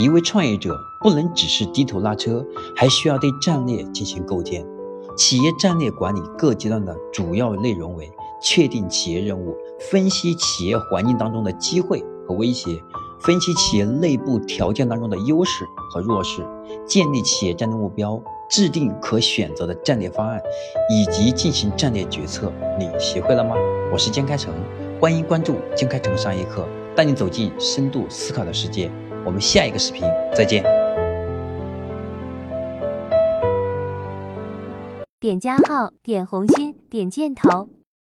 一位创业者不能只是低头拉车，还需要对战略进行构建。企业战略管理各阶段的主要内容为：确定企业任务，分析企业环境当中的机会和威胁，分析企业内部条件当中的优势和弱势，建立企业战略目标，制定可选择的战略方案，以及进行战略决策。你学会了吗？我是江开成，欢迎关注江开成商业课，带你走进深度思考的世界。我们下一个视频再见。点加号，点红心，点箭头。